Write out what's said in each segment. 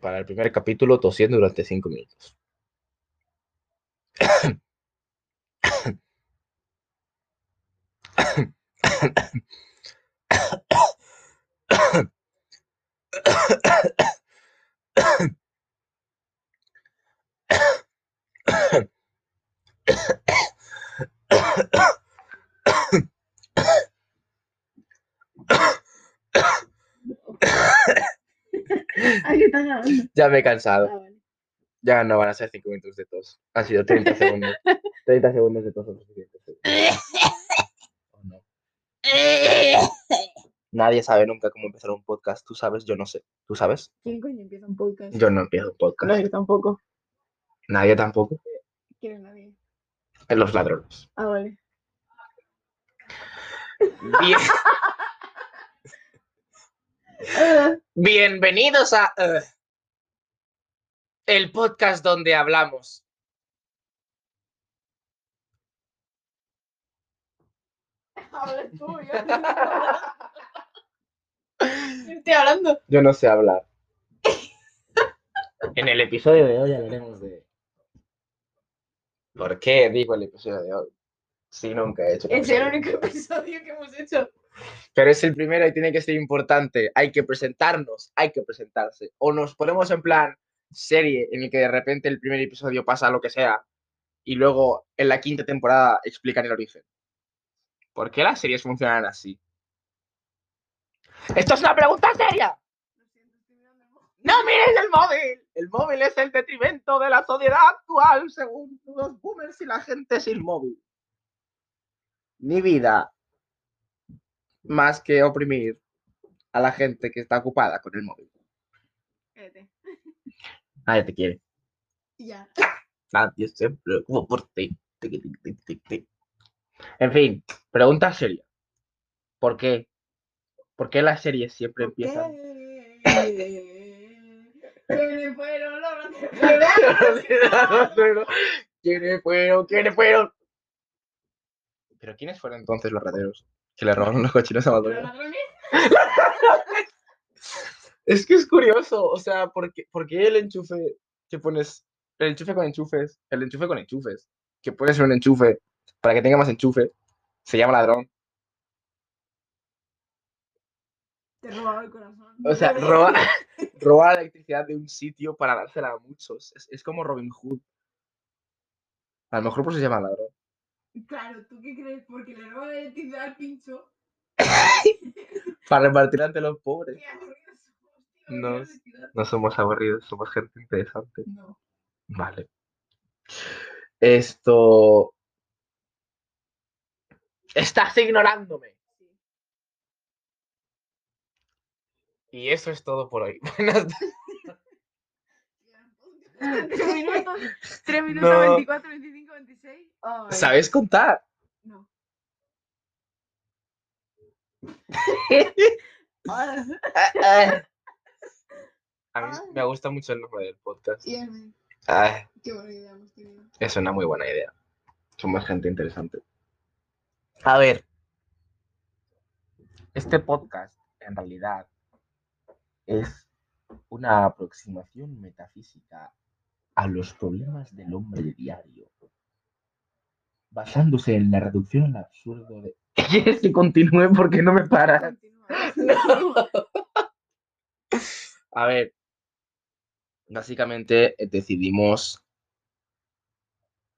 Para el primer capítulo tosiendo durante cinco minutos. Ya me he cansado. Ah, vale. Ya no van a ser 5 minutos de tos. Han sido 30 segundos. 30 segundos de tos son suficientes. ¿O no? Nadie sabe nunca cómo empezar un podcast. Tú sabes, yo no sé. ¿Tú sabes? ¿Quién coño empieza un podcast? Yo no empiezo un podcast. Yo tampoco. Nadie tampoco. ¿Quién es nadie? En los ladrones. Ah, vale. Bien- bienvenidos a eh, el podcast donde hablamos. Habla tú, yo no estoy hablando. Yo no sé hablar. En el episodio de hoy hablaremos de. ¿Por qué digo el episodio de hoy? Si nunca he hecho. Es el único episodio que hemos hecho. Pero es el primero y tiene que ser importante. Hay que presentarnos, hay que presentarse. O nos ponemos en plan serie en el que de repente el primer episodio pasa lo que sea y luego en la quinta temporada explican el origen. ¿Por qué las series funcionan así? ¡Esto es una pregunta seria! ¡No mires el móvil! El móvil es el detrimento de la sociedad actual, según los boomers y la gente sin móvil. Mi vida, más que oprimir a la gente que está ocupada con el móvil. Cállate. Nadie te quiere. Ya. Nadie se preocupa por ti. En fin, pregunta seria. ¿Por qué? ¿Por qué las series siempre empiezan? ¿Quiénes fueron los ¿Quiénes fueron? ¿Quiénes fueron? ¿Pero quiénes fueron entonces los rateros? Que le robaron los cochinos a ¿Los Madonna. ladrones? Es que es curioso, o sea, ¿por qué, por qué el enchufe que pones, el enchufe con enchufes, el enchufe con enchufes, que puede ser un enchufe para que tenga más enchufe, se llama ladrón? Te robaba el corazón. O sea, roba, roba la electricidad de un sitio para dársela a muchos. Es, es como Robin Hood. A lo mejor por eso se llama ladrón. Claro, ¿tú qué crees? Porque le roba la electricidad al pincho. Para repartir ante los pobres. Qué aburridos somos, tío, No. No somos aburridos, somos gente interesante. No. Vale. Esto. Estás ignorándome. Y eso es todo por hoy. Buenas Tres minutos, tres minutos, No. 24, 25, 26. Ay, ¿Sabes contar? No. A mí me gusta mucho el nombre del podcast. Y a mí, Ay, qué buena idea hemos tenido. es una muy buena idea. Somos gente interesante. A ver. Este podcast, en realidad, es una aproximación metafísica a los problemas del hombre diario, basándose en la reducción al absurdo de... ¿Quieres que continúe porque no me paras? Continúa. A ver, básicamente eh, decidimos...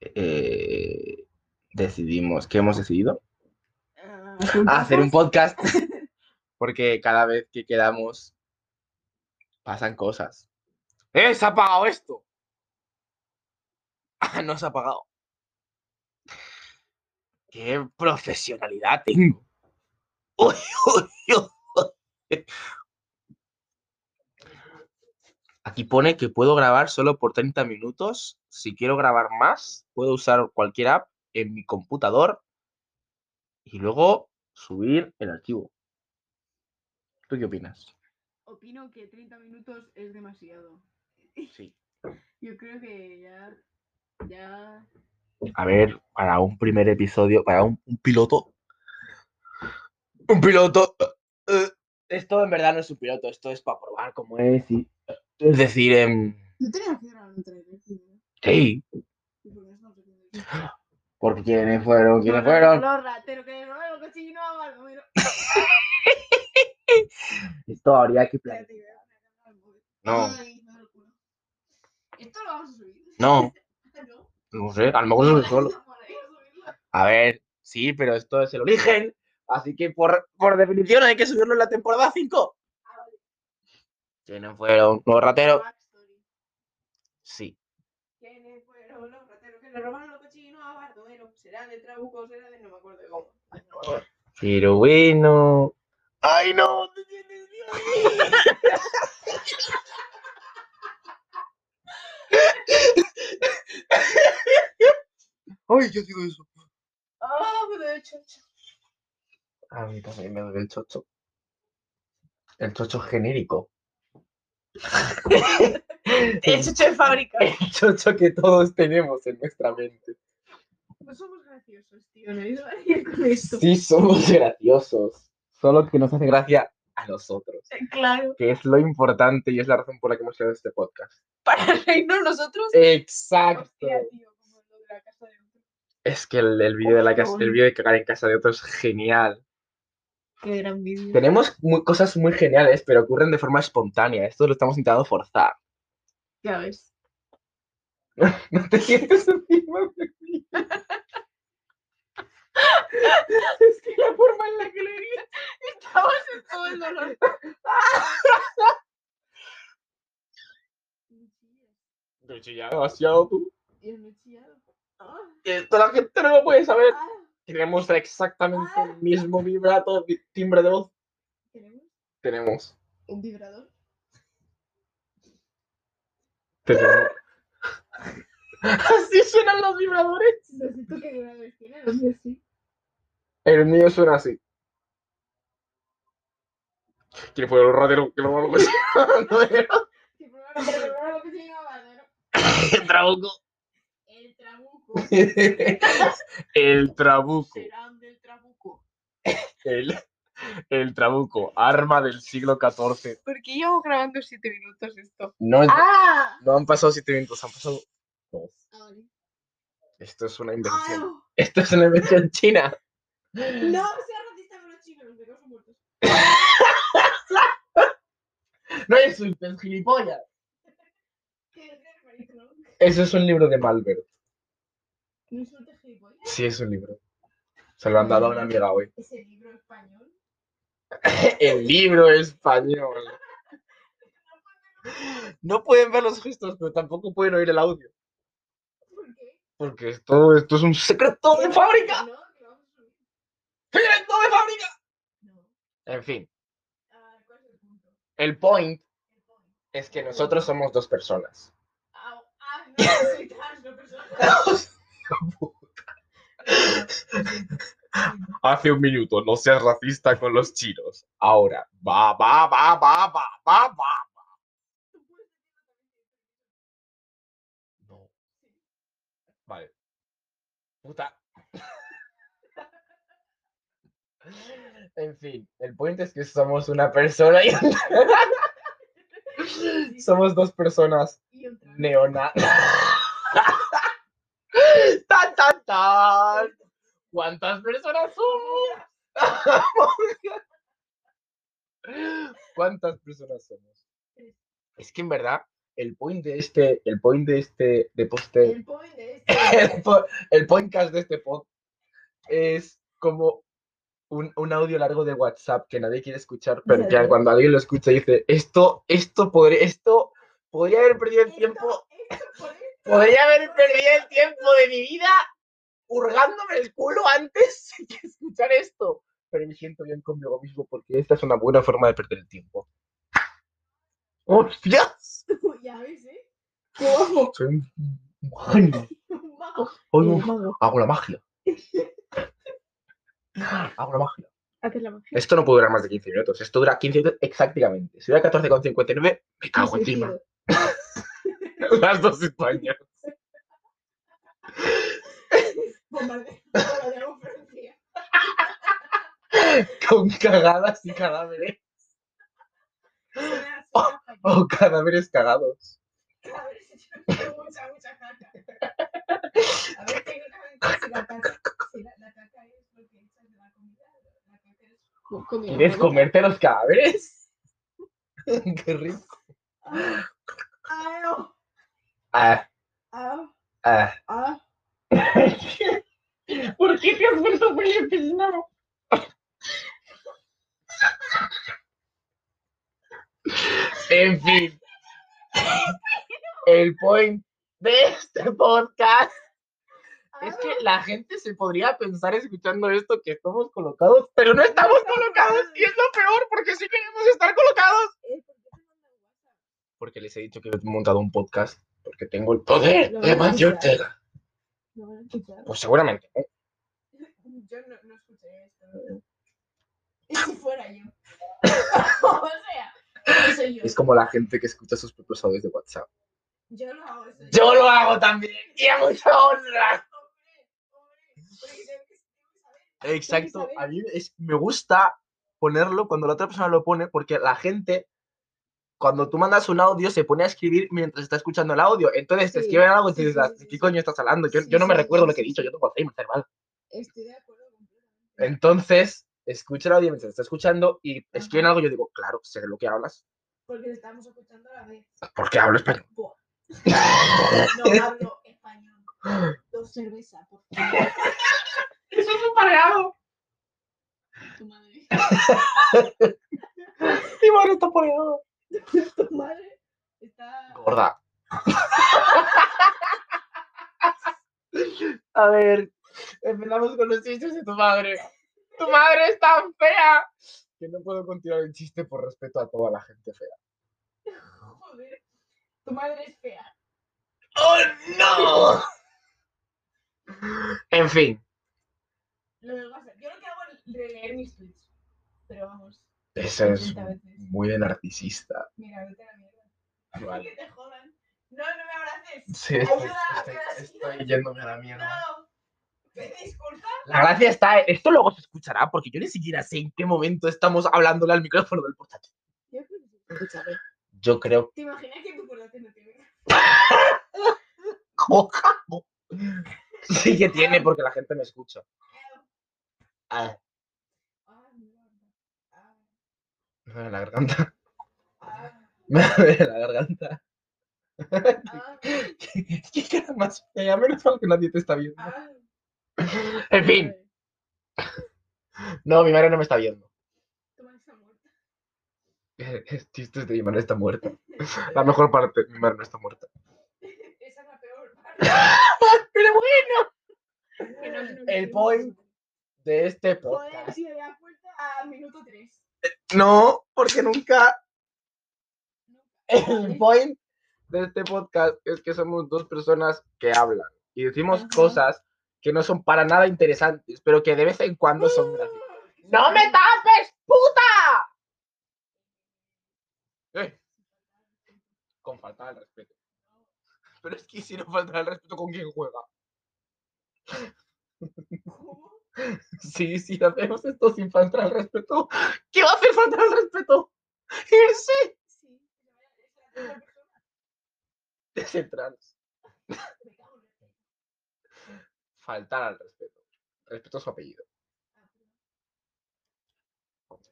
eh, decidimos... ¿Qué hemos decidido? Ah, a hacer un podcast porque cada vez que quedamos pasan cosas. ¡Eh! ¡Se ha apagado esto! Ah, no se ha apagado. ¡Qué profesionalidad tengo! Uy, uy, uy. Aquí pone que puedo grabar solo por 30 minutos. Si quiero grabar más, puedo usar cualquier app en mi computador y luego subir el archivo. ¿Tú qué opinas? Opino que 30 minutos es demasiado. Sí. Yo creo que ya. Ya. A ver, para un primer episodio, para un, un piloto, Un piloto. Esto en verdad no es un piloto, esto es para probar cómo es y. Es decir, em, No tenías que grabar un trailer. primero. sí. ¿Y por qué no quiénes fueron, quiénes Los fueron. Los rateros que robaron el cochino a Baldomero. Esto habría que Espérate, que voy a poner el móvil. No, Ay, me da el culo. Esto lo vamos a subir. no, ¿No? no sé, a lo mejor sube solo. Por ahí, subirlo. A ver, sí, pero esto es el origen. Así que por, por definición hay que subirlo en la temporada 5. ¿Quiénes fueron los rateros? Sí. ¿Quiénes fueron los rateros que le robaron los cochinos a Baldomero? ¿Será de Trabuco o será de no me acuerdo de cómo? Pero bueno. ¡Ay, no! ¿te tienes ¡Ay, yo digo eso! ¡Ah, me duele el chocho! A mí también me duele el chocho. El chocho genérico. El chocho de fábrica. El chocho que todos tenemos en nuestra mente. Pues somos graciosos, tío. No iba a ir con esto. Sí, somos graciosos. Solo que nos hace gracia a nosotros. Eh, Claro. Que es lo importante y es la razón por la que hemos creado este podcast. Para reírnos nosotros. Exacto. Hostia, tío, como lo de la casa de otro. Es que el, el vídeo de la casa, el vídeo de cagar en casa de otros es genial. Qué gran vídeo. Tenemos muy- cosas muy geniales, pero ocurren de forma espontánea. Esto lo estamos intentando forzar. Ya ves. No te sientes encima de mí. es que la forma en la que le dices. Estamos en todo el dolor. Te he chillado demasiado tú. Y no he chillado. Ah, Esto la gente no lo puede saber. Ah, Tenemos exactamente el mismo vibrato, vi- timbre de voz. ¿Tenemos Tenemos. un vibrador? Tenemos. Así suenan los vibradores. Tú qué vibradores tienes, no sé si. El mío suena así. ¿Quién fue el ratero que lo robó? No era. El trabuco. Serán del trabuco. El, el trabuco. Arma del siglo XIV. ¿Por qué llevo grabando 7 minutos esto? No, ¡Ah! no han pasado siete minutos, han pasado dos. Vale. Esto es una invención. ¡Ah! Esto es una invención china. No, sea racista con los chinos, los veganos son muertos. No insultes, gilipollas. Eso es un libro de Malbert. No insultes gilipollas. Sí, es un libro. Se lo han dado a una amiga hoy. Ese libro español. El libro español. No pueden ver los gestos, pero tampoco pueden oír el audio. ¿Por qué? Porque esto, esto es un secreto de fábrica. No. ¡Secreto de fábrica! En fin, ¿cuál es el punto? el point El es que nosotros somos dos personas. Ah, no, soy trans, no persona. Hace un minuto, no seas racista con los chinos. Ahora, va, va, va, va, va, va, va. No. Vale. Puta. En fin, el point es que somos una persona y somos dos personas neona. ¿Cuántas personas somos? ¿Cuántas personas somos? Es que en verdad, el point de este, el point de este, de poste, El point de este. el, po- el podcast de este pod es como un, un audio largo de WhatsApp que nadie quiere escuchar, pero que cuando alguien lo escucha dice, esto, esto podría, esto podría haber perdido el tiempo, podría haber perdido el tiempo de mi vida hurgándome el culo antes que escuchar esto. Pero me siento bien conmigo mismo porque esta es una buena forma de perder el tiempo. ¡Hostias! Ya ves, ¿eh? Wow. Soy un un genio. Un mago. Hoy Un uf, mago. hago la magia. Hago la magia. Haces la magia. Esto no puede durar más de 15 minutos. Esto dura 15 minutos exactamente. Si dura 14,59, me cago encima. Las dos Españas. Con cagadas y cadáveres. Suena, Oh, suena fatal. O cadáveres cagados. A ver tengo mucha, mucha caca. A ver, técnicamente, si la caca, si la, la caca es lo que echas de la comida, la caca es co- comida. ¿Quieres comerte los cadáveres? Qué rico. Ah, ah, no. Ah, En fin. El point de este podcast es que la gente se podría pensar escuchando esto que estamos colocados, pero no estamos colocados y es lo peor porque sí queremos estar colocados. Eh, ¿por qué te mandan WhatsApp? Porque les he dicho que he montado un podcast porque tengo el poder de escuchar. Ortega. Pues seguramente. ¿no? Yo no, no escuché esto. ¿Y si fuera yo? o sea, no soy yo. Es como la gente que escucha sus propios audios de WhatsApp. Yo lo hago eso. Yo lo hago también y a mucha honra. Exacto. A mí es- me gusta ponerlo cuando la otra persona lo pone porque la gente, cuando tú mandas un audio, se pone a escribir mientras está escuchando el audio. Entonces te escriben algo y sí, dices, "Ah, ¿qué coño estás hablando? Yo, Sí, yo no me sí, recuerdo sí, lo que he dicho, yo tengo Alzheimer cerebral. Estoy de acuerdo completamente. Entonces, escucha el audio mientras está escuchando y escriben algo y yo digo, claro, sé de lo que hablas. Porque estamos escuchando a la vez. Porque hablo español. Buah. No hablo español. Dos cervezas, por favor. Eso es un pareado. Tu madre. Mi madre está pareado. Tu madre está. Gorda. A ver, empezamos con los chistes de tu madre. Tu madre es tan fea que no puedo continuar el chiste por respeto a toda la gente fea. Joder. Tu madre es fea. ¡Oh, no! En fin, Lo del WhatsApp. Yo lo que hago es releer mis tweets. Pero vamos. eso es 80 veces. muy de narcisista. Mira, vete a la mierda. Vale. Que te jodan. No, no me abraces. Sí, estoy, Ayuda, estoy- estoy yéndome a la mierda. No. La gracia está, esto luego se escuchará porque yo ni siquiera sé en qué momento estamos hablándole al micrófono del portátil. Yo creo que. Yo creo ¿Te imaginas que tu portátil no tiene? Sí que tiene porque la gente me escucha. Ah, me duele la garganta. Me duele la garganta. ¿Qué cara más fea? Menos mal que nadie te está viendo. En fin, no, mi madre no me está viendo. Tu madre está muerta. Es chistes de mi madre está muerta. La mejor parte, mi madre no está muerta. Esa es la peor parte. Pero bueno. El point de este Joder, podcast. si había puesto a minuto 3. No, porque nunca. El point de este podcast es que somos dos personas que hablan y decimos Ajá. cosas que no son para nada interesantes, pero que de vez en cuando son graciosas. ¡No me tapes, puta! Eh, Con falta de respeto. Pero es que si no falta el respeto, ¿con quién juega? Sí, sí, hacemos esto sin faltar el respeto. ¿Qué va a hacer falta el respeto? Irse. Sí, es. Ese trans. Me cago en la leche. Faltar al respeto. Respeto a su apellido.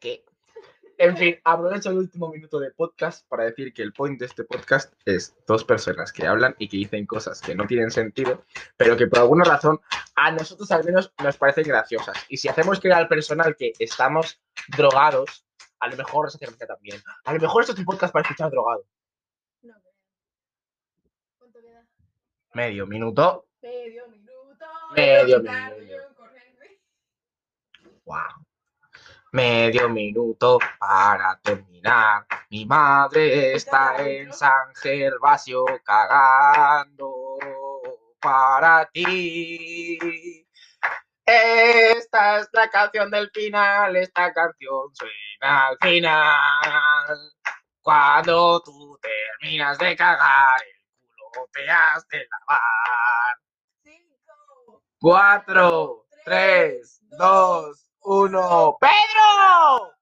¿Qué? En fin, aprovecho el último minuto de podcast para decir que el point de este podcast es dos personas que hablan y que dicen cosas que no tienen sentido, pero que por alguna razón a nosotros al menos nos parecen graciosas. Y si hacemos creer al personal que estamos drogados, a lo mejor nos hace también. A lo mejor esto es un podcast para escuchar drogado. No, pero- ¿Cuánto queda? Medio minuto. Medio minuto. Medio minuto. Wow. Medio minuto para terminar. Mi madre está en. San Gervasio cagando para ti. Esta es la canción del final. Esta canción suena al final. Cuando tú terminas de cagar, el culo te has de lavar. Cinco. Cuatro, tres, dos, uno. ¡Pedro!